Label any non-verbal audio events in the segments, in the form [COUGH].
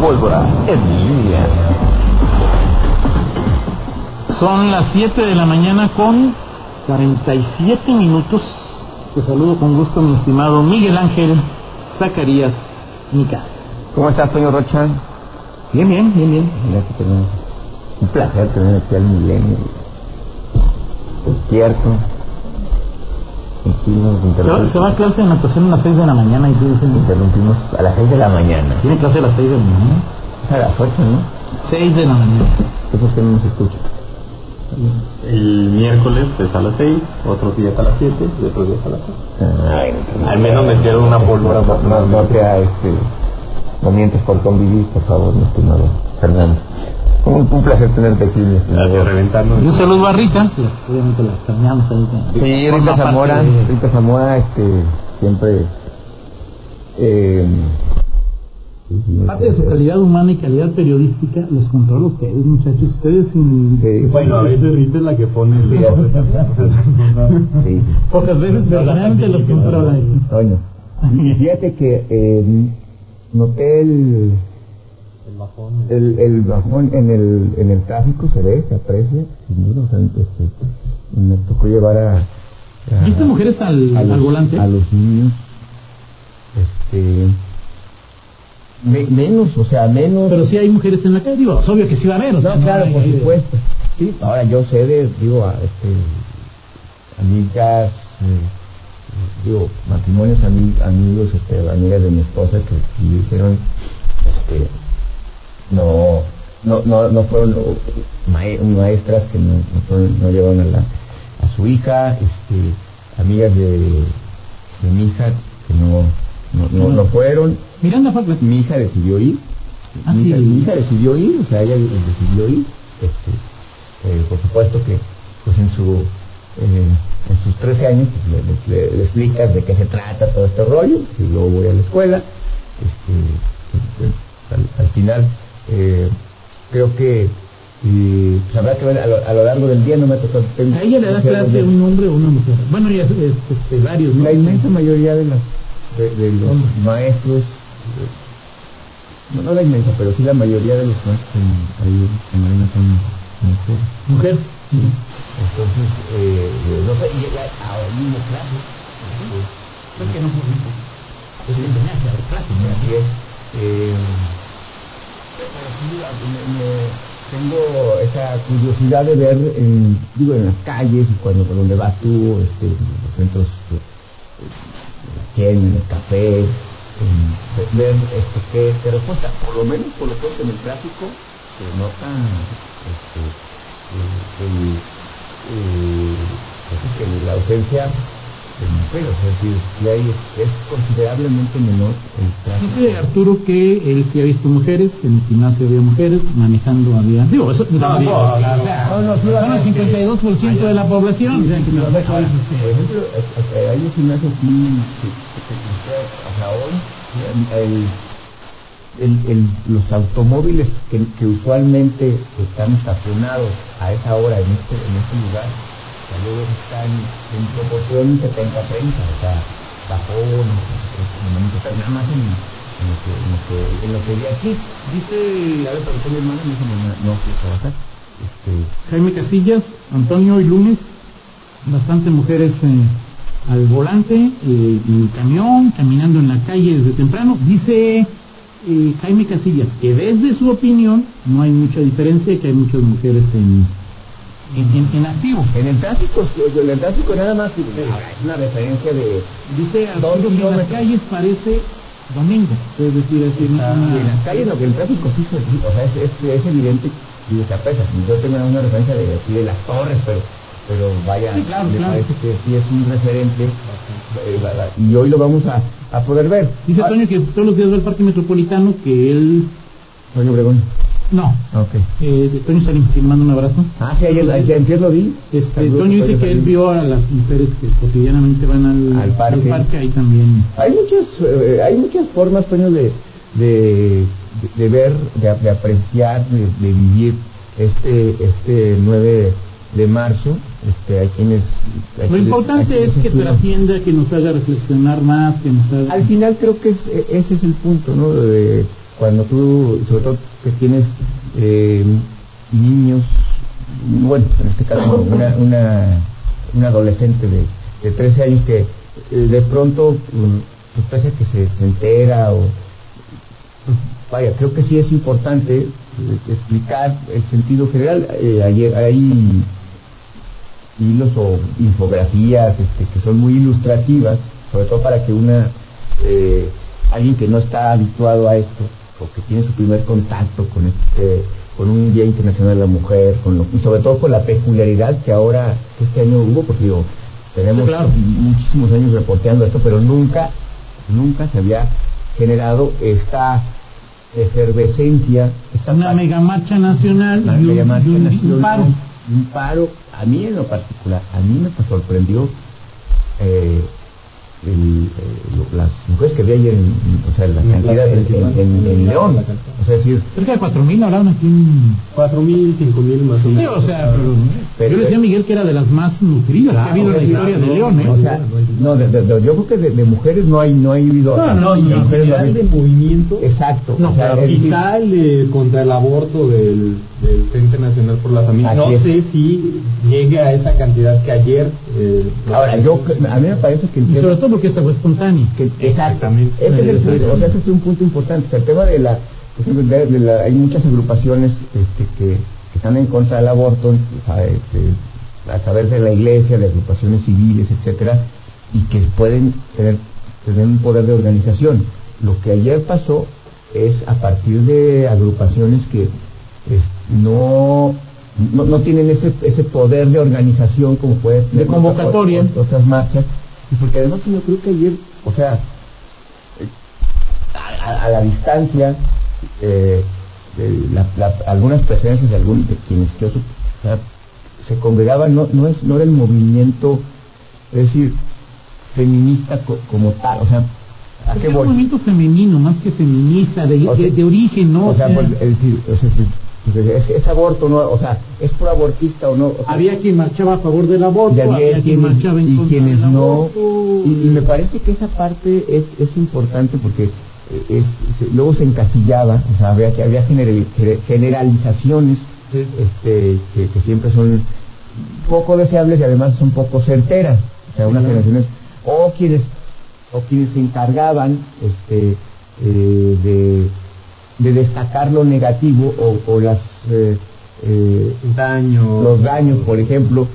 pólvora en línea. Son las 7 de la mañana con 47 minutos. Te saludo con gusto, mi estimado Miguel Ángel Zacarías Micas. ¿Cómo estás, Toño Rocha? Bien, bien, bien, bien. Un placer tener aquí al milenio. Despierto. Se se va a clase de natación a las 6 de la mañana y tú dices, interrumpimos a las 6 de la mañana. tiene clase a las 6 de la mañana. A las 8, ¿no? 6 de la mañana. ¿Qué por qué no nos escucha? El miércoles es a las 6, otros días a las 7 y otros días a las 6. Ay, Al menos metieron una pólvora no, no, no te ha, este, no mientes por convivir, por favor, mi estimado Fernando. Un, un placer tenerte aquí, mi estimado. reventando. Un saludo a Rita. Obviamente la extrañamos ahí. que- Sí, Rita Zamora, de- Rita Zamora, este, siempre... Eh, Parte de su calidad humana y calidad periodística los controla ustedes, muchachos. Ustedes sin... Sí. Bueno, a veces Rita es la que pone el... sí. Pocas veces, pero generalmente los controla. [LAUGHS] Fíjate que eh, noté el, El bajón. el, el bajón en el, en el tráfico, se ve, se aprecia, sin duda. O sea, este, me tocó llevar a... a- ¿Viste mujeres al, al volante? A los niños. Este, me- menos, o sea, menos... Pero sí hay mujeres en la calle, digo, es obvio que sí va a haber. o sea, No, claro, hay- por hay- supuesto. Sí, ahora yo sé de, digo, a, este, amigas, eh, digo, matrimonios, ami- amigos, este, amigas de mi esposa que, que dijeron, este, no, no, no, no fueron maestras que no, no, llevaron a, la, a su hija, este, amigas de, de mi hija que no, no, no, no fueron, Miranda a clase. mi hija decidió ir. Ah, mi, hija, sí. mi hija decidió ir, o sea, ella decidió ir. Este, eh, por supuesto que pues en su eh, en sus 13 años pues, le, le- le explicas de qué se trata todo este rollo, y luego voy a la escuela. Este, pues, al, al final eh, creo que y, pues, habrá que ver a lo, a lo largo del día, no me ha tocado. tengo- ¿A ella le da clase un hombre o una mujer? Bueno, ya es, es, este, varios, ¿no? la inmensa mayoría de las de, de los maestros eh, no, no la inmensa pero sí la mayoría de los maestros en, ahí en Marina son mujeres Mujer. entonces eh, no sé y ahora mismo clase Es que no fue. Es que tenía que haber clase. así es eh, pero sí, me- me- tengo esa curiosidad de ver en, digo en las calles cuando por donde vas tú este, en los centros eh, en el café, en ver este, qué, qué respuesta. Por lo menos, por lo pronto en el tráfico se nota este, el, eh, pues la ausencia de mujeres, es decir, y ahí es, es considerablemente menor el tráfico. Dice Arturo que él sí ha visto mujeres, en el gimnasio había mujeres, manejando había... Digo, eso... No, digo, o sea, No, no, a son el haber- 52% de la población. que no- Por ejemplo, eh, hay un gimnasio aquí o sea, hoy el, el, el, los automóviles que, que usualmente están estacionados a esa hora en este, en este lugar, luego están en proporción 70-30, o sea, bajón, nada más en, en, lo que, en, lo que, en lo que vi aquí. Dice, a ver, preguntó mi hermana, me dice, no, no, trabajar. Este, Jaime Casillas, Antonio y lunes, bastante mujeres eh, al volante, eh, en el camión, caminando en la calle desde temprano. Dice eh, Jaime Casillas que desde su opinión no hay mucha diferencia que hay muchas mujeres en, en, en- en activo. En el tráfico, en el tráfico nada más es una referencia de Dice que en las calles parece domingo. Es decir, es decir, Ah, una- y en las calles, lo que el tráfico sí, se- o sea, es, es, es evidente y se apresa. Yo tengo una referencia de las torres, pero pero vaya, Sí, claro, me claro. parece que sí es un referente eh, la- la- y hoy lo vamos a, a poder ver. Dice Toño que todos los días va al Parque Metropolitano, que él... Toño Obregón. No, Ok. eh, Toño Salim, le mando un abrazo. Ah, sí, ayer, ayer, lo vi. Este, Toño dice que él vio a las mujeres que cotidianamente van al, Al parque. ahí también. Hay muchas, eh, hay muchas formas, Toño, de, de, de, ver, de, de apreciar, de, de vivir este, este 9 de marzo. Este, hay quienes, hay Lo quienes- importante hay es quienes que trascienda, que nos haga reflexionar más, que nos haga... Al final creo que es- e- ese es el punto, ¿no? De, cuando tú, sobre todo que tienes eh, niños, bueno, en este caso [LAUGHS] una, una, una adolescente de, de 13 años que eh, de pronto, mm, pues pese a que se, se entera o vaya, creo que sí es importante eh, explicar el sentido general. Eh, ayer hay hilos o infografías este, que son muy ilustrativas, sobre todo para que una eh, alguien que no está habituado a esto o que tiene su primer contacto con este con un Día Internacional de la Mujer, con lo- y sobre todo con la peculiaridad que ahora, que este año hubo, porque digo, tenemos Sí, claro. muchísimos años reporteando esto, pero nunca, nunca se había generado esta efervescencia, esta Una pa- mega marcha nacional una y un, mega marcha y un- nacional, paro. un paro, a mí en lo particular, a mí me sorprendió eh, el, eh, lo- las mujeres que vi ayer, en, o sea, la cantidad en, en- en- en León, o sea, decir, Cerca de 4.000 hablaron aquí en... Cuatro mil, cinco mil más o Sí, menos. o sea, pero, Pero- yo le decía a Miguel que era de las más nutridas que ha habido en la Claro, historia de no, León, ¿eh? O sea, no, de- de- de- yo creo que de, de mujeres no hay, no hay habido. No, no, No, y no, ha de movimiento. Exacto. No, o sea, claro, Quizá el de contra el aborto del, del Frente Nacional por la Familia. Así no es. sé si llegue a esa cantidad que ayer. eh, ahora, yo, a mí me parece que el Y sobre todo porque esta fue espontánea. que- Exactamente. Ese es el punto, o sea, ese es un punto importante. O sea, el tema de la, por ejemplo, de- de la- hay muchas agrupaciones este, que, que están en contra del aborto, este, a través de la iglesia, de agrupaciones civiles, etcétera, y que pueden tener, tener un poder de organización. Lo que ayer pasó es a partir de agrupaciones que es, no, no no tienen ese ese poder de organización como puede tener De convocatoria. otras- otras marchas y porque además yo creo que ayer o sea a, a- la distancia eh, de la- la- algunas presencias de algún de quienes yo o sea, se congregaban no no es no era el movimiento es decir feminista co- como tal o sea a Es qué un voy movimiento femenino, más que feminista, de, O sea, de, de origen, ¿no? o sea, pues, es decir, o sea, si- es, es aborto no o sea es pro abortista o no o sea, había quien marchaba a favor del aborto, y había había quien quienes, marchaba en y contra quienes del no. y, y me parece que esa parte es, es importante porque eh, es, se- luego se encasillaba o sea había que había generali- gener- generalizaciones este que, que siempre son poco deseables y además son poco certeras. O sea unas generaciones o quienes o quienes se encargaban este eh, de de destacar lo negativo o, o las eh, eh, daño. los daños, por ejemplo,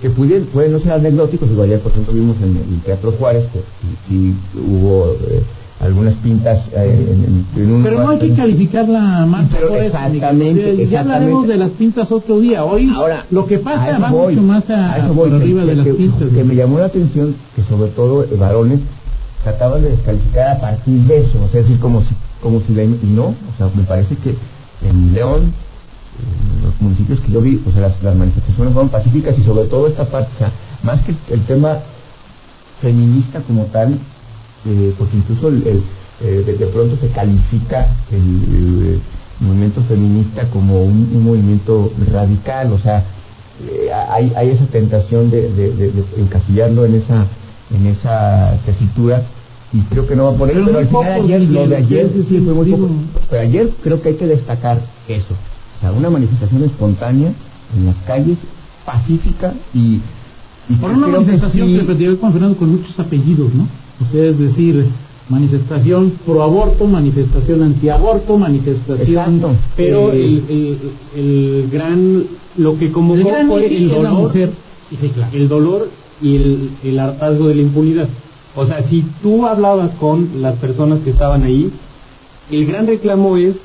que pudieran, pueden no ser anecdóticos, igual ayer por ejemplo vimos en el Teatro Juárez que sí hubo eh, algunas pintas eh, en, en- en un Pero no hay que calificar la marcha Pero por eso, exactamente, Ya exactamente. hablaremos de las pintas otro día. Hoy Ahora, lo que pasa va voy, mucho más a, a eso voy, por que- arriba de que- las pintas. que me llamó la atención que sobre todo eh, varones trataban de descalificar a partir de eso, o sea, es decir, como si, como si la, y no, o sea, me parece que en León, en los municipios que yo vi, o sea, las, las manifestaciones fueron pacíficas y sobre todo esta parte, o sea, más que el tema feminista como tal, eh, porque incluso el, eh, de, de pronto se califica el, movimiento feminista como un, movimiento radical, o sea, eh, hay, hay esa tentación de, de- de encasillarlo en esa en esa tesitura y creo que no va por ahí, Pero al final ayer, lo de ayer sí, sí fue muy poco, pero ayer creo que hay que destacar eso, o sea, una manifestación espontánea en las calles, pacífica y, y Por una que manifestación sí- que repetía con Fernando con muchos apellidos, ¿no? O sea, es decir, manifestación pro aborto, manifestación antiaborto, manifestación. Exacto. Pero eh, el, el, el gran. Lo que convocó el fue el dolor. mujer. Sí, claro. el dolor y el, el hartazgo de la impunidad. O sea, si tú hablabas con las personas que estaban ahí, el gran reclamo es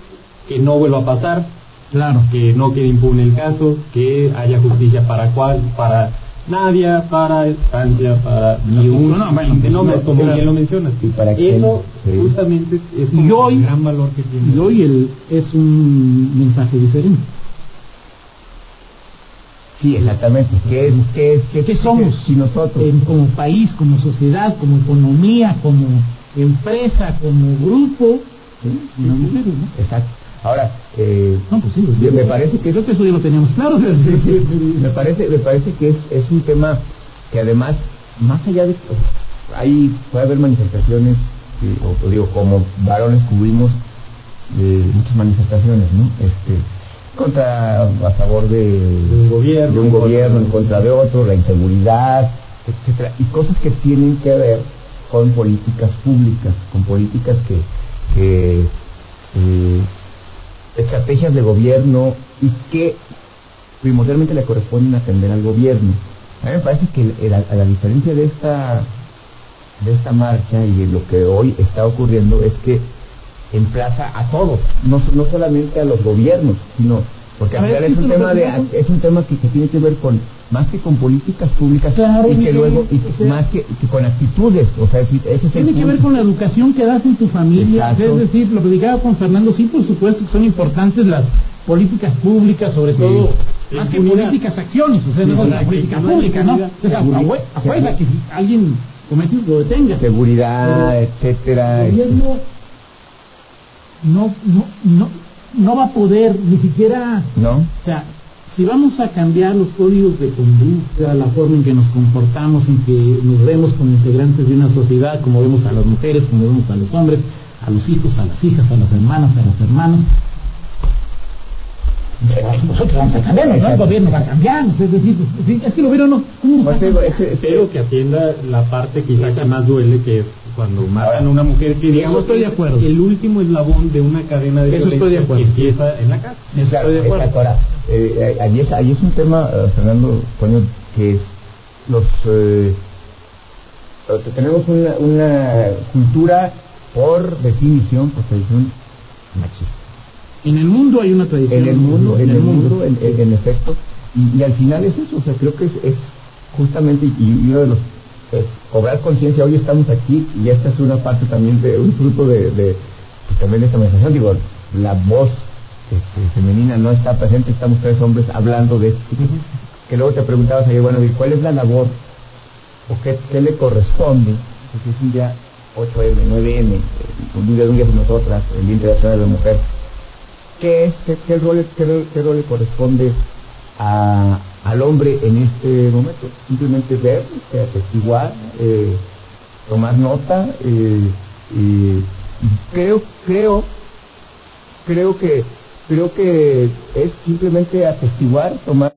que no vuelva a pasar, Claro. que no quede impune el caso, que haya justicia para cuál, para Nadia, para Francia, para y un No, no, bueno, no, como bien lo mencionas. Y para Eso sí. justamente es Y como hoy- el gran valor que tiene. Y hoy el, es un mensaje diferente. Sí, exactamente. ¿Qué es? ¿Qué es? ¿Qué, ¿Qué somos? Si nosotros. Como país, como sociedad, como economía, como empresa, como grupo, Sí, sí, sí. Exacto. Ahora, eh, No, pues sí, me- me parece que creo que eso ya lo teníamos claro. [LAUGHS] me parece me parece que es, es un tema que además más allá de hay puede haber manifestaciones eh, o, o digo como varones cubrimos de muchas manifestaciones, ¿no? Este, contra, a favor de, un gobierno, de un en gobierno, en contra de otro, la inseguridad, etcétera, y cosas que tienen que ver con políticas públicas, con políticas que, que eh, estrategias de gobierno y que primordialmente le corresponden atender al gobierno. A mí me parece que la, a la diferencia de esta de esta marcha y de lo que hoy está ocurriendo es que emplaza a todos, no, no solamente a los gobiernos, sino porque A al ver, final es un tema de ¿no? es un tema que, que tiene que ver con más que con políticas públicas Claro, y que Miguel, luego y o sea- más que, que con actitudes, o sea, es decir, ese es el Tiene que ver con la educación que das en tu familia. Exacto. Es decir, lo platicaba con Fernando, sí, por supuesto que son importantes las políticas públicas, sobre todo, más que políticas, acciones, o sea, no Sí, es la que- política que no pública, ¿no? Entonces, a, a, que si alguien comete lo detenga. seguridad, etcétera. El este, gobierno no, no, no, no va a poder ni siquiera ¿no? o sea, si vamos a cambiar los códigos de conducta, la forma en que nos comportamos, en que nos vemos como integrantes de una sociedad, como vemos a las mujeres, como vemos a los hombres, a los hijos, a las hijas, a las hermanas, a los hermanos, nosotros vamos a cambiar, no el gobierno va a cambiar, es decir, pues, es que lo vieron, no, ¿cómo va a Pues, digo, cambiar? es que- es que- Pero que atienda la parte quizá que más duele, que es cuando matan a una mujer, que digamos estoy de acuerdo. el último eslabón de una cadena de Eso estoy de acuerdo. que empieza en la casa. Sí, claro, Estoy de acuerdo. exacto. Ahora, eh, ahí, es, ahí es un tema, eh, Fernando, que es los... eh, eh, tenemos una, una cultura, por definición, por tradición, machista. En el mundo hay una tradición. En el mundo, en el mundo, en, en- en efecto. Y, y al final es eso, o sea, creo que es, es justamente, y, y uno de los, es cobrar conciencia, hoy estamos aquí, y esta es una parte también de, un fruto de, de pues, también de esta manifestación, digo, la voz este, femenina no está presente, estamos tres hombres hablando de esto, que luego te preguntabas ayer, bueno, ¿y ¿cuál es la labor? ¿O qué, qué le corresponde? Porque es un día 8M, 9M, eh, un día de un día de nosotras, el Día Internacional de la Mujer, ¿qué es, qué, qué rol, qué, qué rol le corresponde a, al hombre en este momento? Simplemente ver, este, atestiguar, eh, tomar nota, eh, creo, creo, creo que, creo que es simplemente atestiguar, tomar